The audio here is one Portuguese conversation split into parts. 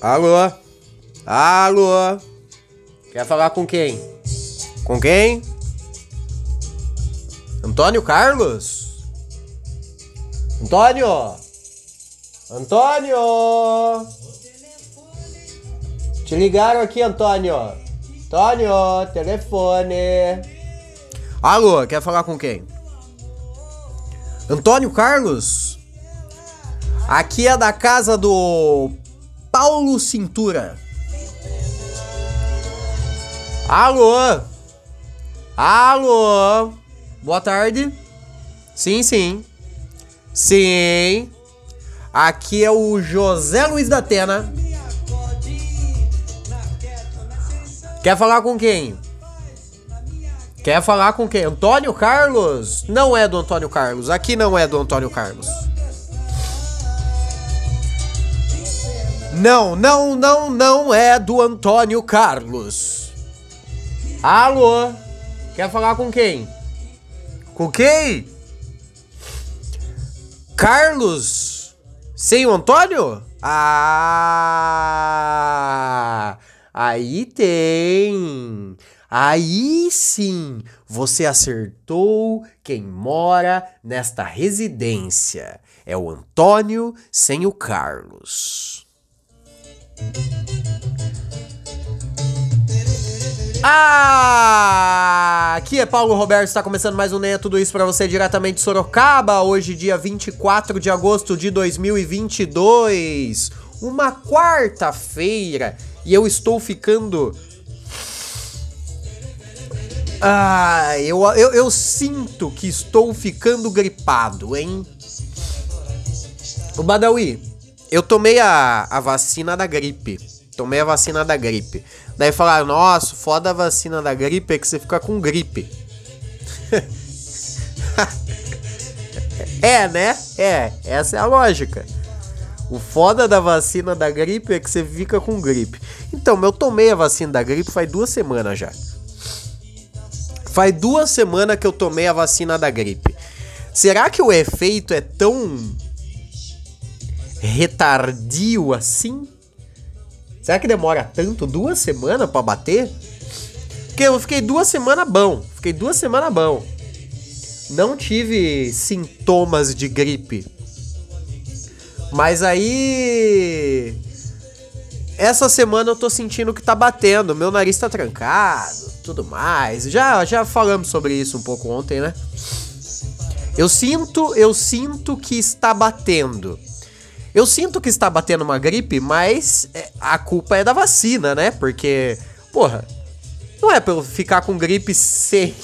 Alô? Alô? Quer falar com quem? Com quem? Antônio Carlos? Antônio? Antônio! Te ligaram aqui, Antônio. Antônio, telefone. Alô, quer falar com quem? Antônio Carlos? Aqui é da casa do Paulo Cintura. Alô? Alô? Boa tarde. Sim, sim. Sim. Aqui é o José Luiz da Atena. Quer falar com quem? Quer falar com quem? Antônio Carlos? Não é do Antônio Carlos. Aqui não é do Antônio Carlos. Não, não, não, não é do Antônio Carlos. Alô? Quer falar com quem? Com quem? Carlos? Sem o Antônio? Ah! Aí tem. Aí sim, você acertou quem mora nesta residência. É o Antônio sem o Carlos. Ah! Aqui é Paulo Roberto, está começando mais um é Tudo Isso para você diretamente de Sorocaba, hoje dia 24 de agosto de 2022, uma quarta-feira, e eu estou ficando... Ah, eu, eu, eu sinto que estou ficando gripado, hein? O Badawi, eu tomei a, a vacina da gripe. Tomei a vacina da gripe. Daí falaram, nossa, foda a vacina da gripe é que você fica com gripe. é, né? É, essa é a lógica. O foda da vacina da gripe é que você fica com gripe. Então, eu tomei a vacina da gripe faz duas semanas já. Faz duas semanas que eu tomei a vacina da gripe. Será que o efeito é tão retardio assim? Será que demora tanto? Duas semanas para bater? Porque eu fiquei duas semanas bom. Fiquei duas semanas bom. Não tive sintomas de gripe. Mas aí. Essa semana eu tô sentindo que tá batendo. Meu nariz tá trancado, tudo mais. Já, já falamos sobre isso um pouco ontem, né? Eu sinto, eu sinto que está batendo. Eu sinto que está batendo uma gripe, mas é, a culpa é da vacina, né? Porque, porra, não é pra eu ficar com gripe sem.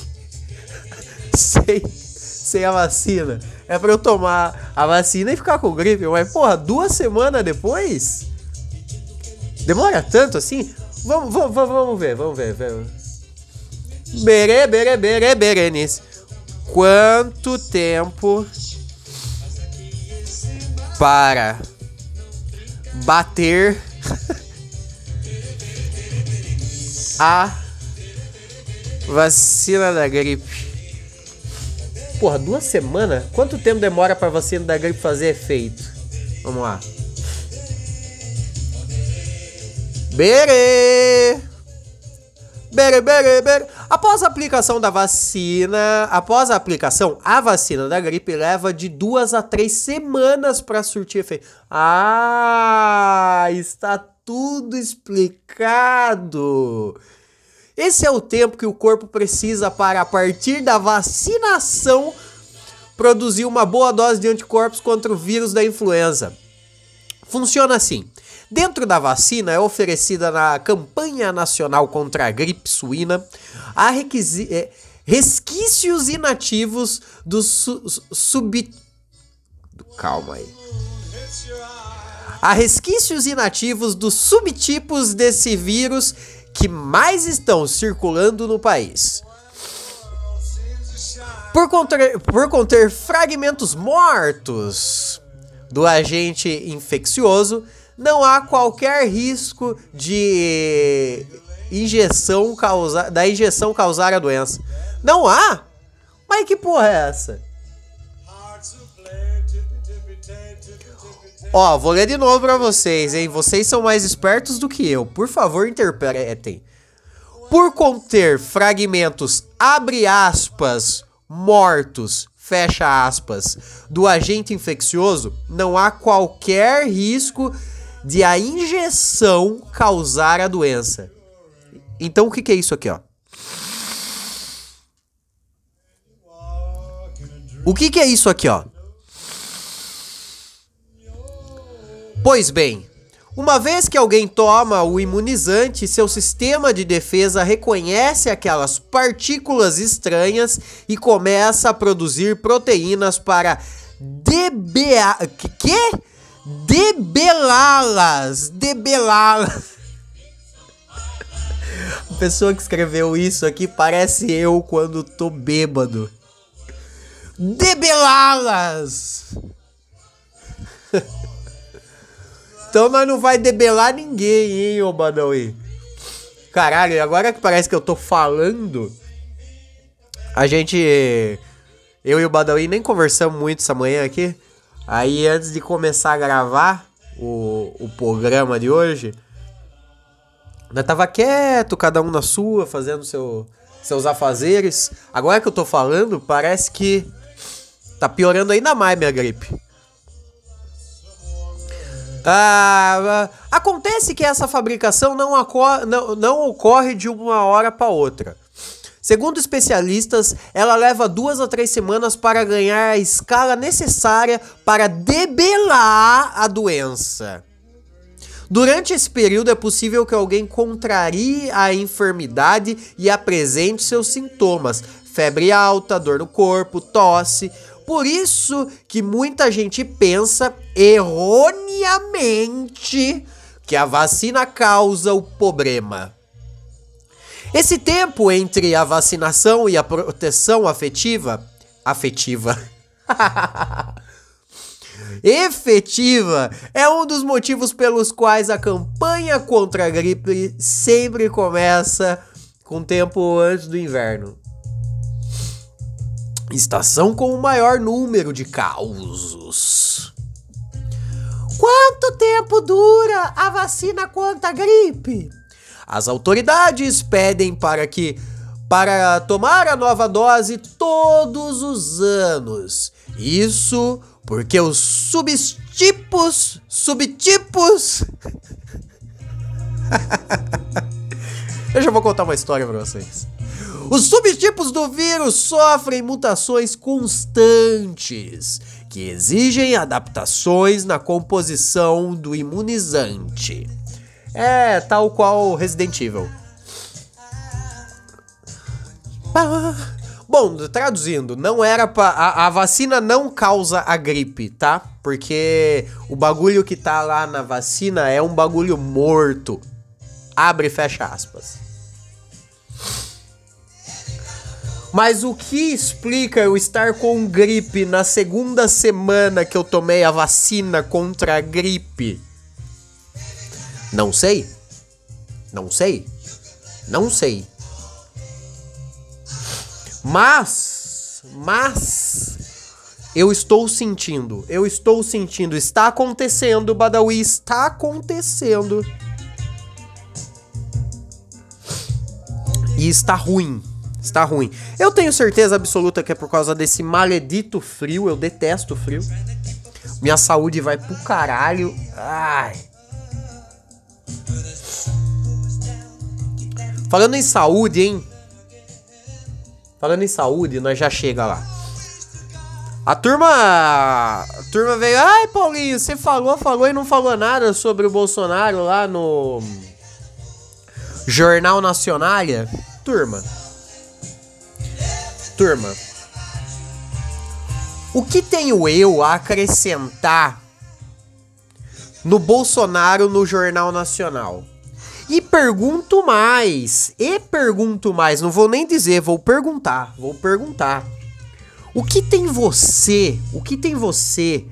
sem, sem a vacina. É pra eu tomar a vacina e ficar com gripe. Mas, porra, duas semanas depois? Demora tanto assim? Vamos, vamos, vamos ver, vamos ver. Vamos. Bere, bere, bere, Berenice. Quanto tempo para bater a vacina da gripe. Porra, duas semanas? Quanto tempo demora pra vacina da gripe fazer efeito? Vamos lá. Bere! Bere, bere, bere. Após a aplicação da vacina, após a aplicação, a vacina da gripe leva de duas a três semanas para surtir efeito. Ah, está tudo explicado. Esse é o tempo que o corpo precisa para, a partir da vacinação, produzir uma boa dose de anticorpos contra o vírus da influenza. Funciona assim. Dentro da vacina é oferecida na campanha nacional contra a gripe suína há é, resquícios inativos do su sub. Calma aí. Resquícios inativos dos subtipos desse vírus que mais estão circulando no país. Por conter, por conter fragmentos mortos do agente infeccioso, não há qualquer risco de injeção causar, da injeção causar a doença. Não há? Mas que porra é essa? Ó, vou ler de novo pra vocês, hein? Vocês são mais espertos do que eu. Por favor, interpretem. Por conter fragmentos, abre aspas, mortos, fecha aspas, do agente infeccioso, não há qualquer risco de a injeção causar a doença. Então o que, que é isso aqui, ó? O que, que é isso aqui, ó? Pois bem, uma vez que alguém toma o imunizante, seu sistema de defesa reconhece aquelas partículas estranhas e começa a produzir proteínas para debea... que? Debelá-las, debelá-las. A pessoa que escreveu isso aqui parece eu quando tô bêbado. Debelá-las. Então nós não vai debelar ninguém, hein, ô Badawi. Caralho, agora que parece que eu tô falando, a gente. Eu e o Badawi nem conversamos muito essa manhã aqui. Aí antes de começar a gravar o, o programa de hoje, nós tava quieto, cada um na sua, fazendo seu, seus afazeres. Agora que eu tô falando, parece que tá piorando ainda mais minha gripe. Ah, acontece que essa fabricação não, não, não ocorre de uma hora para outra. Segundo especialistas, ela leva duas a três semanas para ganhar a escala necessária para debelar a doença. Durante esse período é possível que alguém contrarie a enfermidade e apresente seus sintomas: febre alta, dor no corpo, tosse, por isso que muita gente pensa erroneamente que a vacina causa o problema. Esse tempo entre a vacinação e a proteção afetiva, afetiva, efetiva, é um dos motivos pelos quais a campanha contra a gripe sempre começa com tempo antes do inverno. Estação com o maior número de causos. Quanto tempo dura a vacina contra a gripe? As autoridades pedem para que para tomar a nova dose todos os anos. Isso porque os subtipos, subtipos Eu já vou contar uma história para vocês. Os subtipos do vírus sofrem mutações constantes, que exigem adaptações na composição do imunizante. É tal qual Resident Evil. Bom, traduzindo, não era pra. A, a, vacina não causa a gripe, tá? Porque o bagulho que tá lá na vacina é um bagulho morto. Abre e fecha aspas. Mas o que explica eu estar com gripe na segunda semana que eu tomei a vacina contra a gripe? Não sei. Não sei. Não sei. Mas, mas eu estou sentindo, eu estou sentindo, está acontecendo, Badawi, está acontecendo. E está ruim. Está ruim. Eu tenho certeza absoluta que é por causa desse maledito frio. Eu detesto frio. Minha saúde vai pro caralho. Ai. Falando em saúde, hein? Falando em saúde, nós já chega lá. A turma. A turma veio. Ai, Paulinho, você falou, falou e não falou nada sobre o Bolsonaro lá no. Jornal Nacional. Turma. Turma, o que tenho eu a acrescentar no Bolsonaro no Jornal Nacional? E pergunto mais, e pergunto mais, não vou nem dizer, vou perguntar, vou perguntar. O que tem você, o que tem você,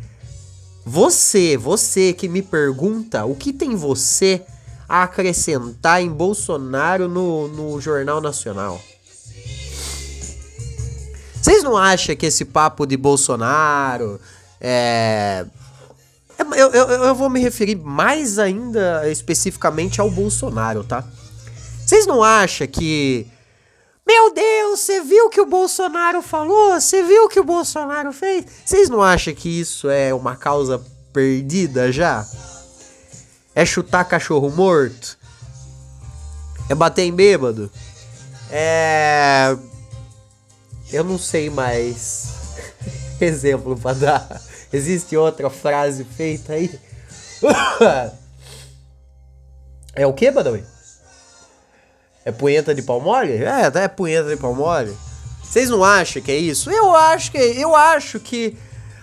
você, você que me pergunta, o que tem você a acrescentar em Bolsonaro no, no Jornal Nacional? Vocês não acham que esse papo de Bolsonaro é. Eu, eu, eu vou me referir mais ainda especificamente ao Bolsonaro, tá? Vocês não acham que. Meu Deus, você viu o que o Bolsonaro falou? Você viu o que o Bolsonaro fez? Vocês não acham que isso é uma causa perdida já? É chutar cachorro morto? É bater em bêbado? É. Eu não sei mais. Exemplo pra dar. Existe outra frase feita aí? é o que, Badawi? É punheta de pau mole? É, é punheta de pau mole. Vocês não acham que é isso? Eu acho que eu acho que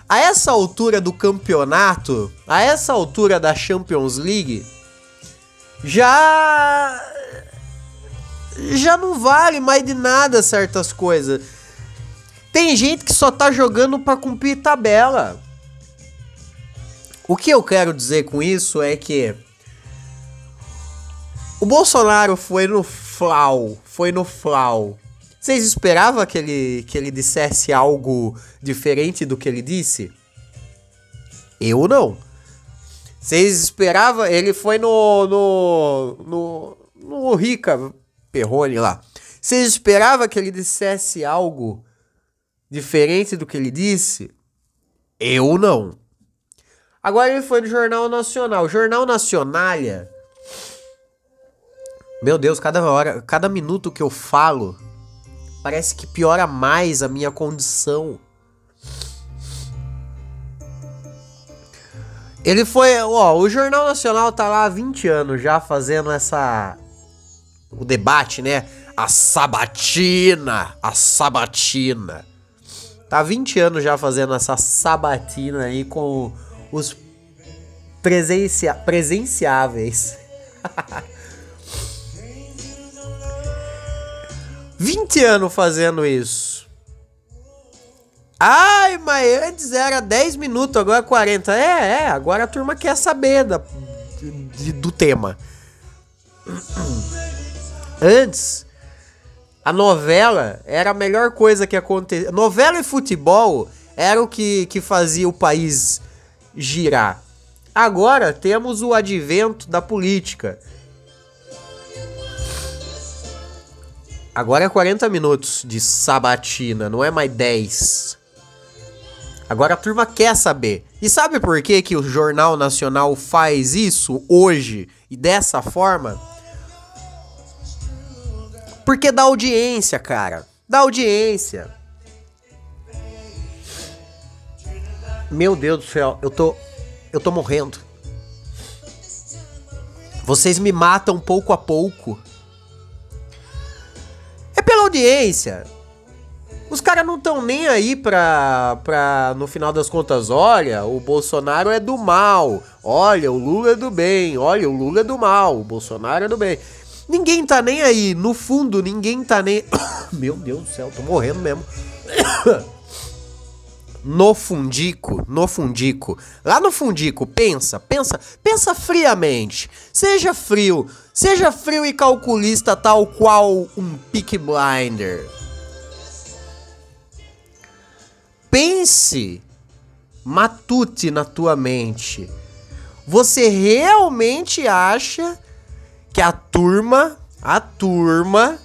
a essa altura do campeonato, a essa altura da Champions League, já já não vale mais de nada certas coisas. Tem gente que só tá jogando para cumprir tabela. O que eu quero dizer com isso é que o Bolsonaro foi no flau, foi no flau. Vocês esperavam que ele, que ele dissesse algo diferente do que ele disse? Eu não. Vocês esperavam? Ele foi no. no. no. no Rica Perrone lá. Vocês esperavam que ele dissesse algo diferente do que ele disse? Eu não. Agora ele foi no Jornal Nacional. Jornal Nacionalha. Meu Deus, cada hora, cada minuto que eu falo, parece que piora mais a minha condição. Ele foi, ó, o Jornal Nacional tá lá há 20 anos já fazendo essa o debate, né? A sabatina, a sabatina. Tá 20 anos já fazendo essa sabatina aí com os presencia presenciáveis. 20 anos fazendo isso. Ai, mas antes era 10 minutos, agora 40. É, é, agora a turma quer saber da, de, do tema. Antes, a novela era a melhor coisa que acontecia. Novela e futebol era o que, que fazia o país girar. Agora temos o advento da política. Agora é 40 minutos de sabatina, não é mais 10. Agora a turma quer saber. E sabe por que, que o Jornal Nacional faz isso hoje e dessa forma? Porque dá audiência, cara. Dá audiência. Meu Deus do céu, eu tô. Eu tô morrendo. Vocês me matam pouco a pouco. É pela audiência. Os caras não estão nem aí pra, pra, no final das contas, olha, o Bolsonaro é do mal. Olha, o Lula é do bem. Olha, o Lula é do mal. O Bolsonaro é do bem. Ninguém tá nem aí. No fundo, ninguém tá nem. Meu Deus do céu, tô morrendo mesmo. no fundico, no fundico. Lá no fundico, pensa, pensa, pensa friamente. Seja frio, seja frio e calculista tal qual um pick blinder. Pense, matute na tua mente. Você realmente acha que a turma, a turma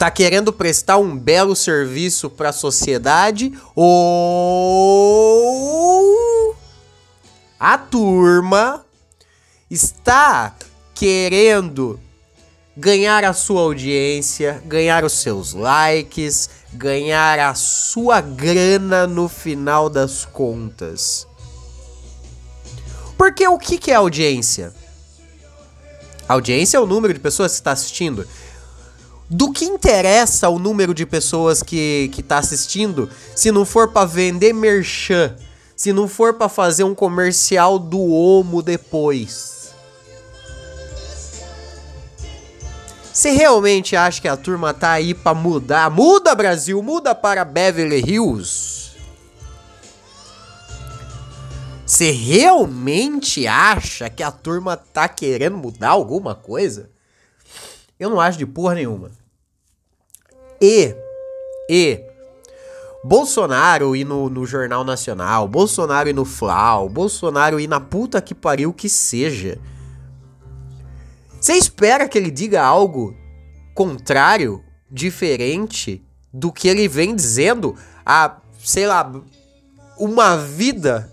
tá querendo prestar um belo serviço para a sociedade ou a turma está querendo ganhar a sua audiência, ganhar os seus likes, ganhar a sua grana no final das contas. Porque o que, que é audiência? Audiência é o número de pessoas que está assistindo. Do que interessa o número de pessoas que, que tá assistindo se não for para vender merchan, se não for para fazer um comercial do Omo depois? Você realmente acha que a turma tá aí para mudar? Muda Brasil, muda para Beverly Hills. Você realmente acha que a turma tá querendo mudar alguma coisa? Eu não acho de porra nenhuma. E, e, Bolsonaro ir no, no Jornal Nacional, Bolsonaro ir no Flau, Bolsonaro ir na puta que pariu que seja. Você espera que ele diga algo contrário, diferente do que ele vem dizendo há, sei lá, uma vida?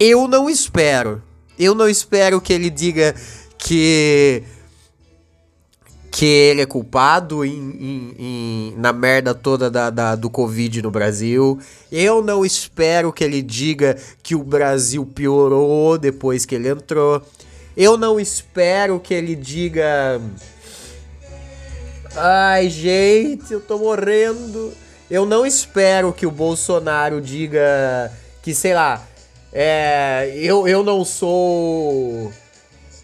Eu não espero. Eu não espero que ele diga que que ele é culpado em, em, em, na merda toda da, da, do Covid no Brasil. Eu não espero que ele diga que o Brasil piorou depois que ele entrou. Eu não espero que ele diga. Ai, gente, eu tô morrendo. Eu não espero que o Bolsonaro diga que, sei lá, é, eu, eu não sou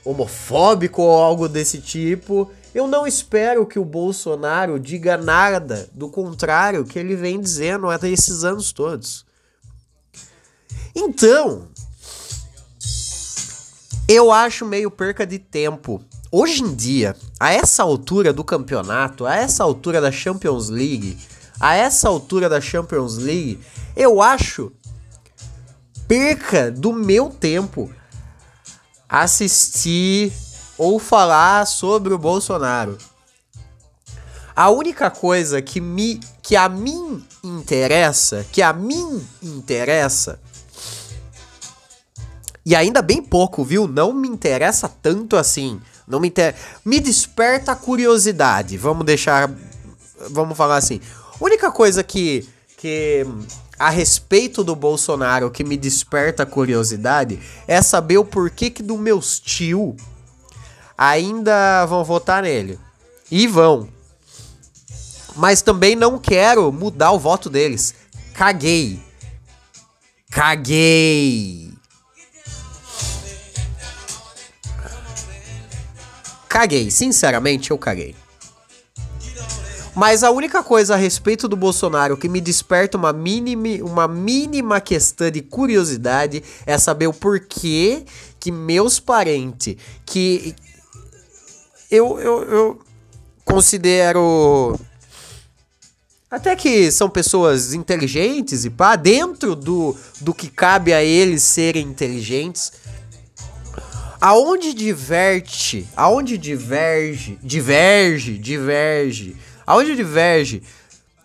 homofóbico ou algo desse tipo. Eu não espero que o Bolsonaro diga nada do contrário que ele vem dizendo até esses anos todos. Então, eu acho meio perca de tempo. Hoje em dia, a essa altura do campeonato, a essa altura da Champions League, a essa altura da Champions League, eu acho perca do meu tempo assistir ou falar sobre o Bolsonaro. A única coisa que me que a mim interessa, que a mim interessa, e ainda bem pouco, viu? Não me interessa tanto assim. Não me inter... me desperta a curiosidade. Vamos deixar vamos falar assim. A única coisa que que a respeito do Bolsonaro que me desperta curiosidade é saber o porquê que do meus tio ainda vão votar nele. E vão. Mas também não quero mudar o voto deles. Caguei. Caguei. Caguei, sinceramente eu caguei. Mas a única coisa a respeito do Bolsonaro que me desperta uma mínima, uma mínima questão de curiosidade é saber o porquê que meus parentes, que eu, eu, eu considero até que são pessoas inteligentes e pá, dentro do, do que cabe a eles serem inteligentes. Aonde diverte, aonde diverge, diverge, diverge, aonde diverge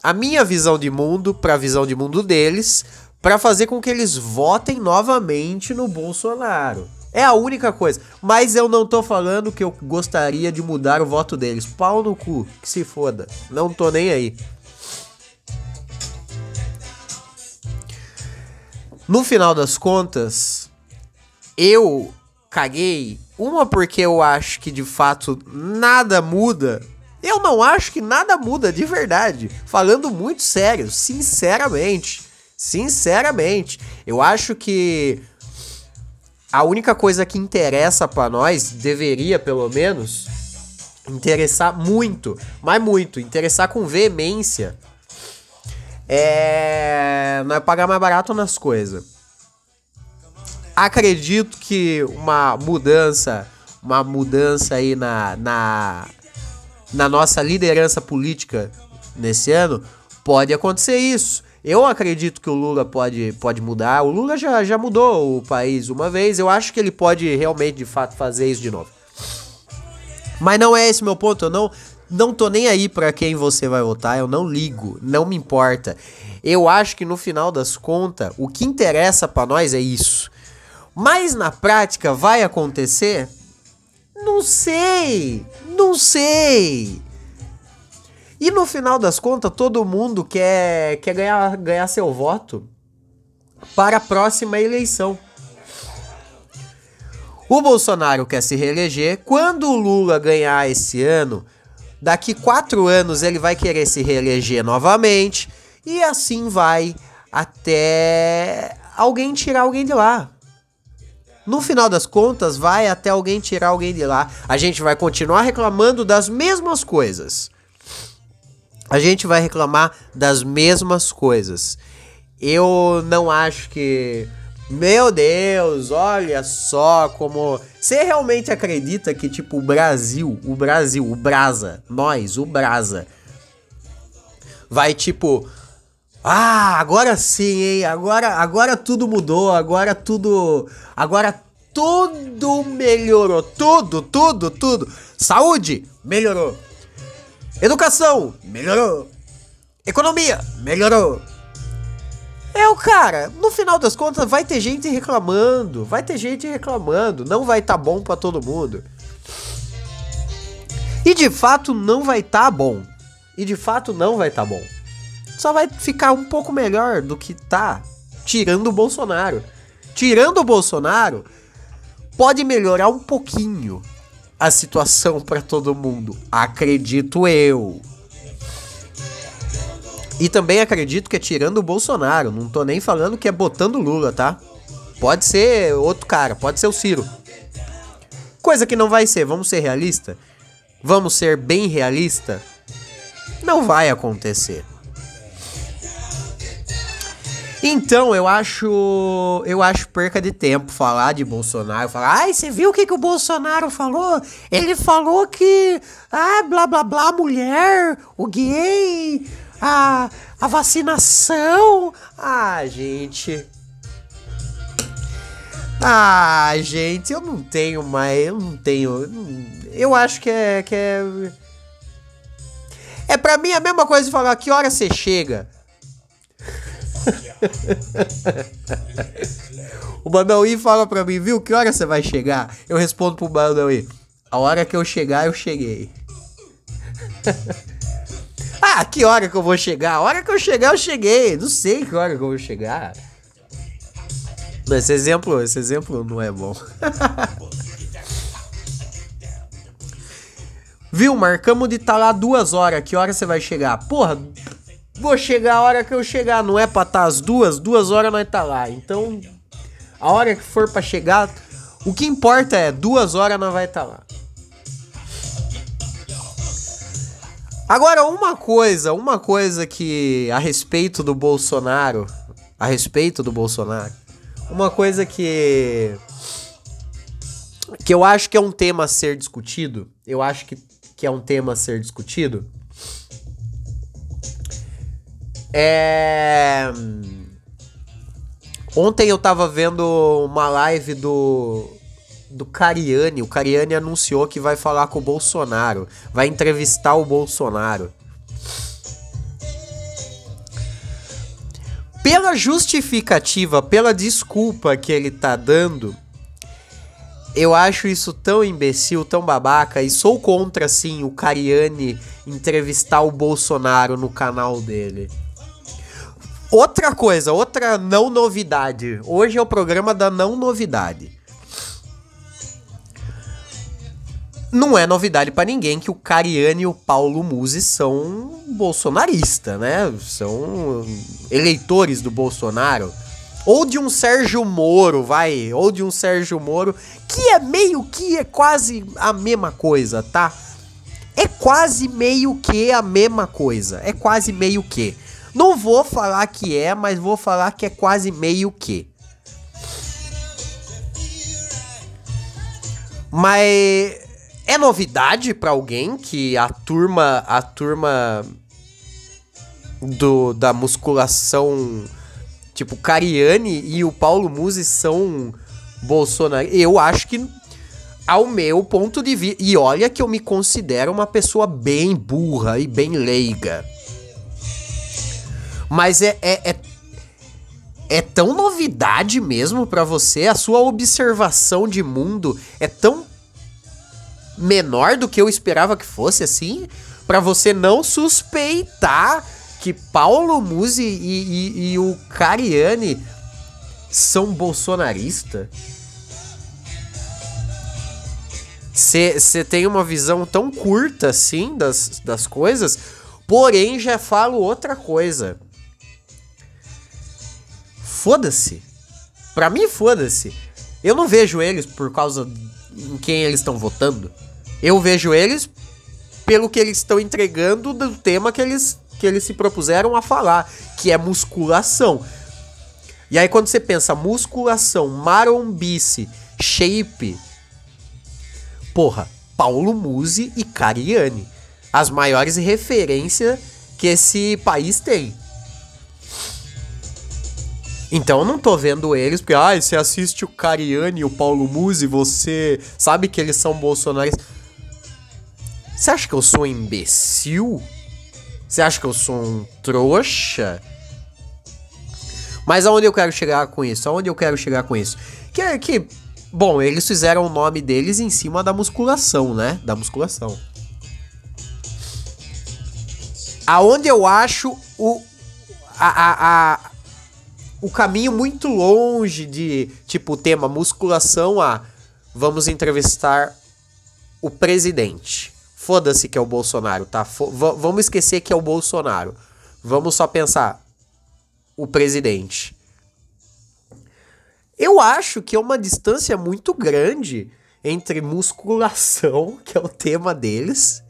a minha visão de mundo para a visão de mundo deles, para fazer com que eles votem novamente no Bolsonaro. É a única coisa. Mas eu não tô falando que eu gostaria de mudar o voto deles. Pau no cu, que se foda. Não tô nem aí. No final das contas, eu caguei. Uma porque eu acho que de fato nada muda. Eu não acho que nada muda de verdade. Falando muito sério, sinceramente. Sinceramente. Eu acho que a única coisa que interessa para nós, deveria pelo menos, interessar muito, mas muito, interessar com veemência, é nós pagar mais barato nas coisas. Acredito que uma mudança, uma mudança aí na, na, na nossa liderança política nesse ano, pode acontecer isso. Eu acredito que o Lula pode, pode mudar. O Lula já, já mudou o país uma vez. Eu acho que ele pode realmente, de fato, fazer isso de novo. Mas não é esse meu ponto. Eu não, não tô nem aí para quem você vai votar. Eu não ligo. Não me importa. Eu acho que no final das contas, o que interessa para nós é isso. Mas na prática vai acontecer? Não sei. Não sei. E no final das contas, todo mundo quer, quer ganhar, ganhar seu voto para a próxima eleição. O Bolsonaro quer se reeleger. Quando o Lula ganhar esse ano, daqui quatro anos ele vai querer se reeleger novamente. E assim vai até alguém tirar alguém de lá. No final das contas, vai até alguém tirar alguém de lá. A gente vai continuar reclamando das mesmas coisas a gente vai reclamar das mesmas coisas. Eu não acho que. Meu Deus, olha só como. Você realmente acredita que, tipo, o Brasil, o Brasil, o Brasa, nós, o Brasa, vai tipo. Ah, agora sim, hein? Agora, agora tudo mudou, agora tudo. Agora tudo melhorou. Tudo, tudo, tudo. Saúde, melhorou. Educação, melhorou. Economia, melhorou. É o cara, no final das contas vai ter gente reclamando, vai ter gente reclamando, não vai estar tá bom para todo mundo. E de fato não vai estar tá bom. E de fato não vai estar tá bom. Só vai ficar um pouco melhor do que tá tirando o Bolsonaro. Tirando o Bolsonaro, pode melhorar um pouquinho a situação para todo mundo, acredito eu. E também acredito que é tirando o Bolsonaro. Não tô nem falando que é botando Lula, tá? Pode ser outro cara, pode ser o Ciro. Coisa que não vai ser, vamos ser realista? Vamos ser bem realista? Não vai acontecer. Então, eu acho. Eu acho perca de tempo falar de Bolsonaro. Falar, ai, você viu o que, que o Bolsonaro falou? Ele falou que. Ah, blá blá blá, mulher, o gay a, a vacinação. Ah, gente. Ah, gente, eu não tenho mais. Eu não tenho. Eu acho que é. Que é, é pra mim a mesma coisa de falar que hora você chega. O Manauí fala pra mim, viu? Que hora você vai chegar? Eu respondo pro Manauí: A hora que eu chegar, eu cheguei. Ah, que hora que eu vou chegar? A hora que eu chegar, eu cheguei. Não sei que hora que eu vou chegar. esse exemplo, esse exemplo não é bom. Viu? Marcamos de estar tá lá duas horas. Que hora você vai chegar? Porra, vou chegar a hora que eu chegar. Não é pra estar tá as duas? Duas horas nós tá lá. Então, a hora que for pra chegar, o que importa é duas horas nós vai estar tá lá. Agora, uma coisa, uma coisa que a respeito do Bolsonaro, a respeito do Bolsonaro, uma coisa que que eu acho que é um tema a ser discutido, eu acho que, que é um tema a ser discutido, é... Ontem eu tava vendo uma live do do Cariani. O Cariani anunciou que vai falar com o Bolsonaro, vai entrevistar o Bolsonaro. Pela justificativa, pela desculpa que ele tá dando, eu acho isso tão imbecil, tão babaca, e sou contra, sim, o Cariani entrevistar o Bolsonaro no canal dele. Outra coisa, outra não novidade. Hoje é o programa da não novidade. não é novidade para ninguém que o Cariani e o Paulo Musi são bolsonaristas, né? São eleitores do Bolsonaro. Ou de um Sérgio Moro, vai. Ou de um Sérgio Moro, que é meio que é quase a mesma coisa, tá? É quase meio que a mesma coisa. É quase meio que. Não vou falar que é, mas vou falar que é quase meio que. Mas é novidade para alguém que a turma, a turma do da musculação, tipo Cariani e o Paulo Musi são Bolsonaro. Eu acho que ao meu ponto de vista, e olha que eu me considero uma pessoa bem burra e bem leiga. Mas é, é, é é tão novidade mesmo para você, a sua observação de mundo é tão menor do que eu esperava que fosse assim, para você não suspeitar que Paulo Musi e, e, e o Cariani são bolsonaristas. Você tem uma visão tão curta assim das, das coisas, porém já falo outra coisa. Foda-se. Pra mim, foda-se. Eu não vejo eles por causa em quem eles estão votando. Eu vejo eles pelo que eles estão entregando do tema que eles, que eles se propuseram a falar, que é musculação. E aí quando você pensa musculação, marombice, shape, porra, Paulo Musi e Cariani, as maiores referências que esse país tem. Então eu não tô vendo eles, porque, ah, você assiste o Cariani e o Paulo Musi, você sabe que eles são bolsonaristas. Você acha que eu sou um imbecil? Você acha que eu sou um trouxa? Mas aonde eu quero chegar com isso? Aonde eu quero chegar com isso? Que, que bom, eles fizeram o nome deles em cima da musculação, né? Da musculação. Aonde eu acho o a, a, o caminho muito longe de, tipo, o tema musculação a vamos entrevistar o presidente. Foda-se que é o Bolsonaro, tá? vamos esquecer que é o Bolsonaro. Vamos só pensar o presidente. Eu acho que é uma distância muito grande entre musculação, que é o tema deles,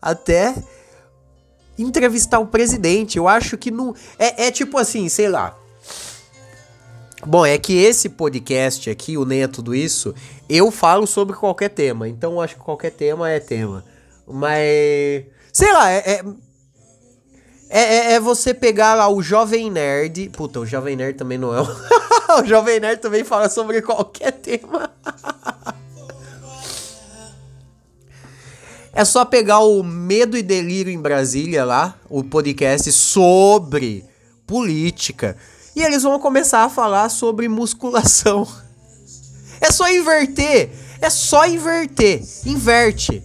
até entrevistar o presidente. Eu acho que não. É, é tipo assim, sei lá. Bom, é que esse podcast aqui, o Nem é Tudo Isso, eu falo sobre qualquer tema. Então acho que qualquer tema é tema. Mas. Sei lá, é. é... É, é, é, você pegar lá o Jovem Nerd. Puta, o Jovem Nerd também não é. o Jovem Nerd também fala sobre qualquer tema. é só pegar o Medo e Delírio em Brasília lá, o podcast sobre política. E eles vão começar a falar sobre musculação. É só inverter. É só inverter. Inverte.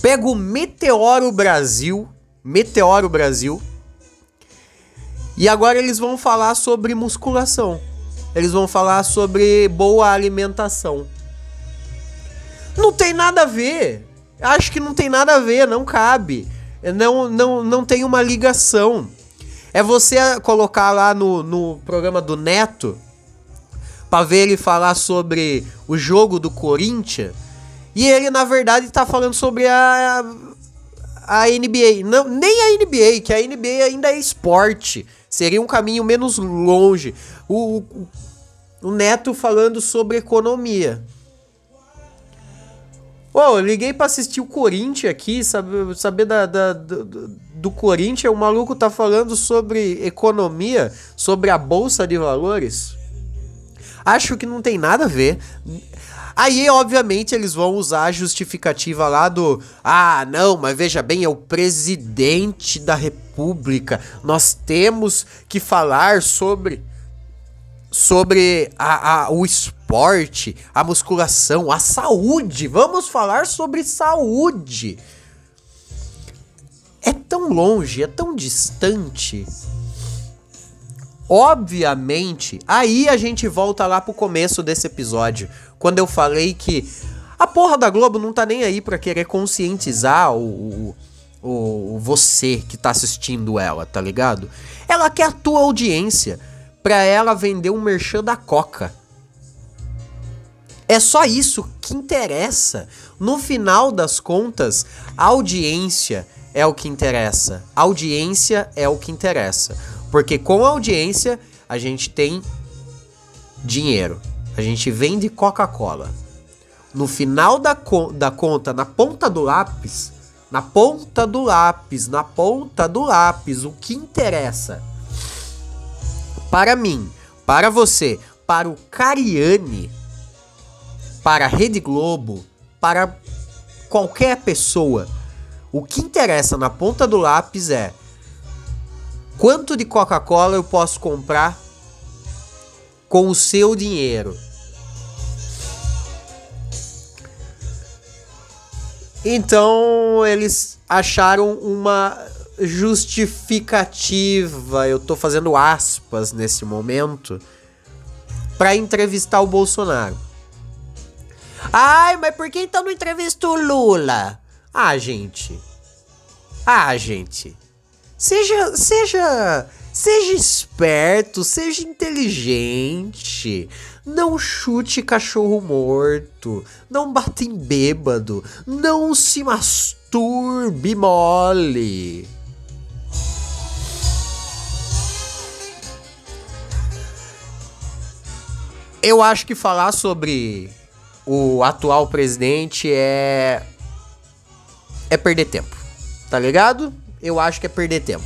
Pega o Meteoro Brasil. Meteoro Brasil. E agora eles vão falar sobre musculação. Eles vão falar sobre boa alimentação. Não tem nada a ver. Acho que não tem nada a ver, não cabe. Não, não, não tem uma ligação. É você colocar lá no, no programa do Neto para ver ele falar sobre o jogo do Corinthians. E ele, na verdade, tá falando sobre a, a, NBA. Não, nem a NBA, que a NBA ainda é esporte. Seria um caminho menos longe. O, o, o Neto falando sobre economia. Ô, oh, liguei pra assistir o Corinthians aqui, saber, saber da, da do, do Corinthians. O maluco tá falando sobre economia, sobre a bolsa de valores. Acho que não tem nada a ver. Aí, obviamente, eles vão usar a justificativa lá do. Ah, não, mas veja bem, é o presidente da república. Nós temos que falar sobre sobre a, a, o esporte, a musculação, a saúde. Vamos falar sobre saúde. É tão longe, é tão distante. Obviamente, aí a gente volta lá pro começo desse episódio, quando eu falei que a porra da Globo não tá nem aí para querer conscientizar o, o, o, você que tá assistindo ela, tá ligado? Ela quer a tua audiência pra ela vender um merchan da Coca. É só isso que interessa. No final das contas, audiência é o que interessa. Audiência é o que interessa. Porque com audiência a gente tem dinheiro. A gente vende Coca-Cola. No final da, co da conta, na ponta do lápis, na ponta do lápis, na ponta do lápis, o que interessa para mim, para você, para o Cariani, para a Rede Globo, para qualquer pessoa, o que interessa na ponta do lápis é quanto de Coca-Cola eu posso comprar com o seu dinheiro. Então eles acharam uma justificativa, eu tô fazendo aspas nesse momento, para entrevistar o Bolsonaro. Ai, mas por que então não entrevista o Lula? Ah, gente. Ah, gente. Seja, seja, seja esperto, seja inteligente. Não chute cachorro morto. Não bata em bêbado. Não se masturbe mole. Eu acho que falar sobre o atual presidente é é perder tempo. Tá ligado? Eu acho que é perder tempo.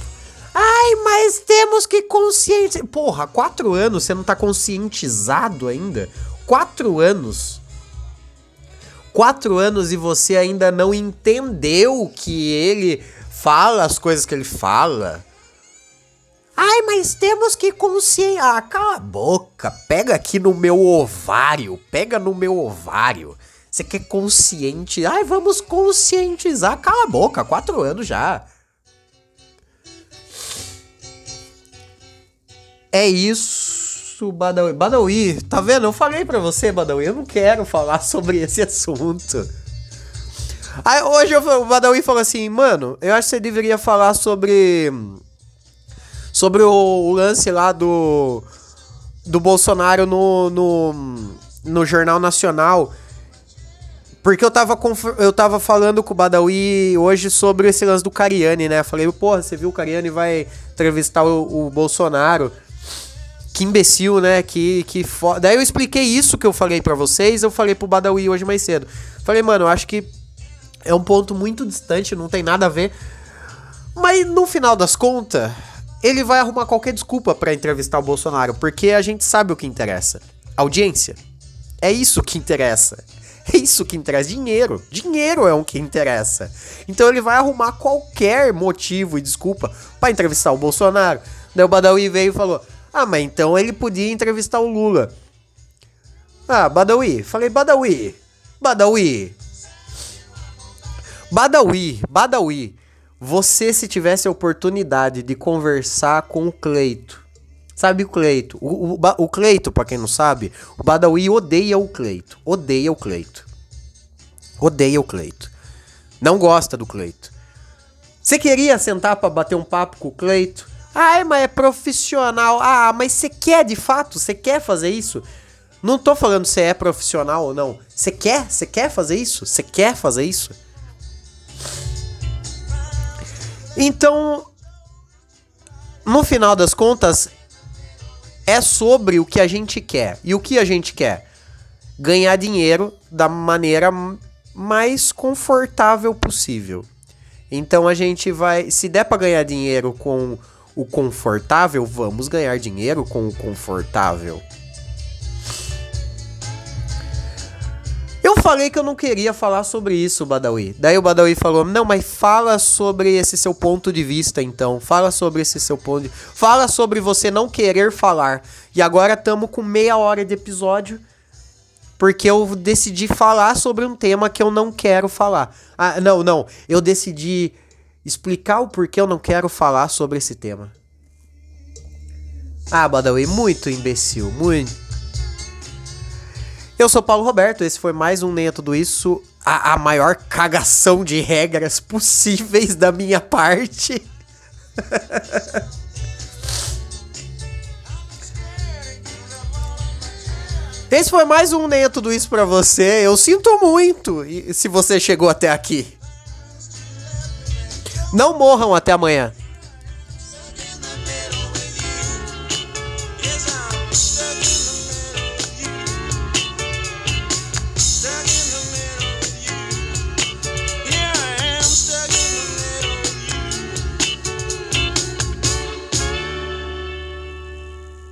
Ai, mas temos que conscientizar. Porra, quatro anos você não tá conscientizado ainda? Quatro anos. Quatro anos e você ainda não entendeu que ele fala as coisas que ele fala. Ai, mas temos que conscientizar. Ah, cala a boca. Pega aqui no meu ovário. Pega no meu ovário. Você quer consciente? Ai, vamos conscientizar. Cala a boca. Quatro anos já. É isso, Badawi. Badawi, tá vendo? Eu falei pra você, Badawi, eu não quero falar sobre esse assunto. Aí hoje eu, o Badawi falou assim, mano, eu acho que você deveria falar sobre. Sobre o, lance lá do. Do Bolsonaro no, no, no Jornal Nacional. Porque eu tava, eu tava falando com o Badawi hoje sobre esse lance do Cariani, né? Falei, porra, você viu o Cariani vai entrevistar o, o Bolsonaro que imbecil, né? Que, que foda. Daí eu expliquei isso que eu falei para vocês, eu falei pro Badawi hoje mais cedo. Falei, mano, eu acho que é um ponto muito distante, não tem nada a ver. Mas no final das contas, ele vai arrumar qualquer desculpa para entrevistar o Bolsonaro, porque a gente sabe o que interessa. Audiência. É isso que interessa. É isso que interessa. Dinheiro. Dinheiro é o que interessa. Então ele vai arrumar qualquer motivo e desculpa para entrevistar o Bolsonaro. Daí o Badawi veio e falou: ah, mas então ele podia entrevistar o Lula. Ah, Badawi. Falei, Badawi. Badawi. Badawi, Badawi. Você, se tivesse a oportunidade de conversar com o Cleito. Sabe o Cleito? O, o, o Cleito, pra quem não sabe, o Badawi odeia o Cleito. Odeia o Cleito. Odeia o Cleito. Não gosta do Cleito. Você queria sentar para bater um papo com o Cleito? Ah, mas é profissional. Ah, mas você quer de fato? Você quer fazer isso? Não tô falando se é profissional ou não. Você quer? Você quer fazer isso? Você quer fazer isso? Então, no final das contas, é sobre o que a gente quer. E o que a gente quer? Ganhar dinheiro da maneira mais confortável possível. Então a gente vai, se der para ganhar dinheiro com o confortável, vamos ganhar dinheiro com o confortável. Eu falei que eu não queria falar sobre isso, Badawi. Daí o Badawi falou: "Não, mas fala sobre esse seu ponto de vista então. Fala sobre esse seu ponto de... Fala sobre você não querer falar. E agora estamos com meia hora de episódio porque eu decidi falar sobre um tema que eu não quero falar. Ah, não, não. Eu decidi explicar o porquê eu não quero falar sobre esse tema. Ah, Badawi, muito imbecil, muito. Eu sou Paulo Roberto, esse foi mais um Nem é Tudo Isso, a, a maior cagação de regras possíveis da minha parte. Esse foi mais um Nem é Tudo Isso pra você. Eu sinto muito se você chegou até aqui. Não morram até amanhã.